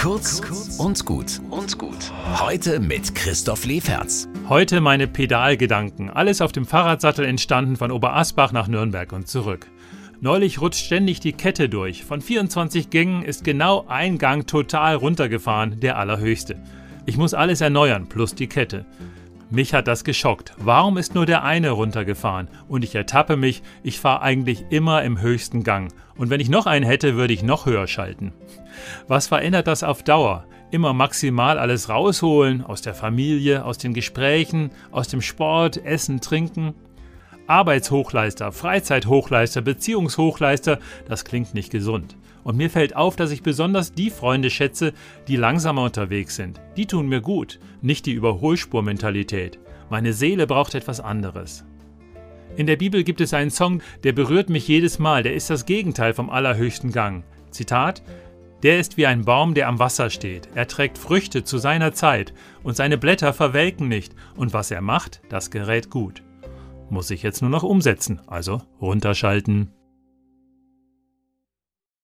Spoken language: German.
Kurz und gut und gut. Heute mit Christoph Leferz. Heute meine Pedalgedanken. Alles auf dem Fahrradsattel entstanden von Oberasbach nach Nürnberg und zurück. Neulich rutscht ständig die Kette durch. Von 24 Gängen ist genau ein Gang total runtergefahren, der allerhöchste. Ich muss alles erneuern, plus die Kette. Mich hat das geschockt. Warum ist nur der eine runtergefahren? Und ich ertappe mich, ich fahre eigentlich immer im höchsten Gang. Und wenn ich noch einen hätte, würde ich noch höher schalten. Was verändert das auf Dauer? Immer maximal alles rausholen, aus der Familie, aus den Gesprächen, aus dem Sport, Essen, Trinken. Arbeitshochleister, Freizeithochleister, Beziehungshochleister, das klingt nicht gesund. Und mir fällt auf, dass ich besonders die Freunde schätze, die langsamer unterwegs sind. Die tun mir gut, nicht die Überholspurmentalität. Meine Seele braucht etwas anderes. In der Bibel gibt es einen Song, der berührt mich jedes Mal, der ist das Gegenteil vom allerhöchsten Gang. Zitat Der ist wie ein Baum, der am Wasser steht. Er trägt Früchte zu seiner Zeit, und seine Blätter verwelken nicht, und was er macht, das gerät gut. Muss ich jetzt nur noch umsetzen, also runterschalten.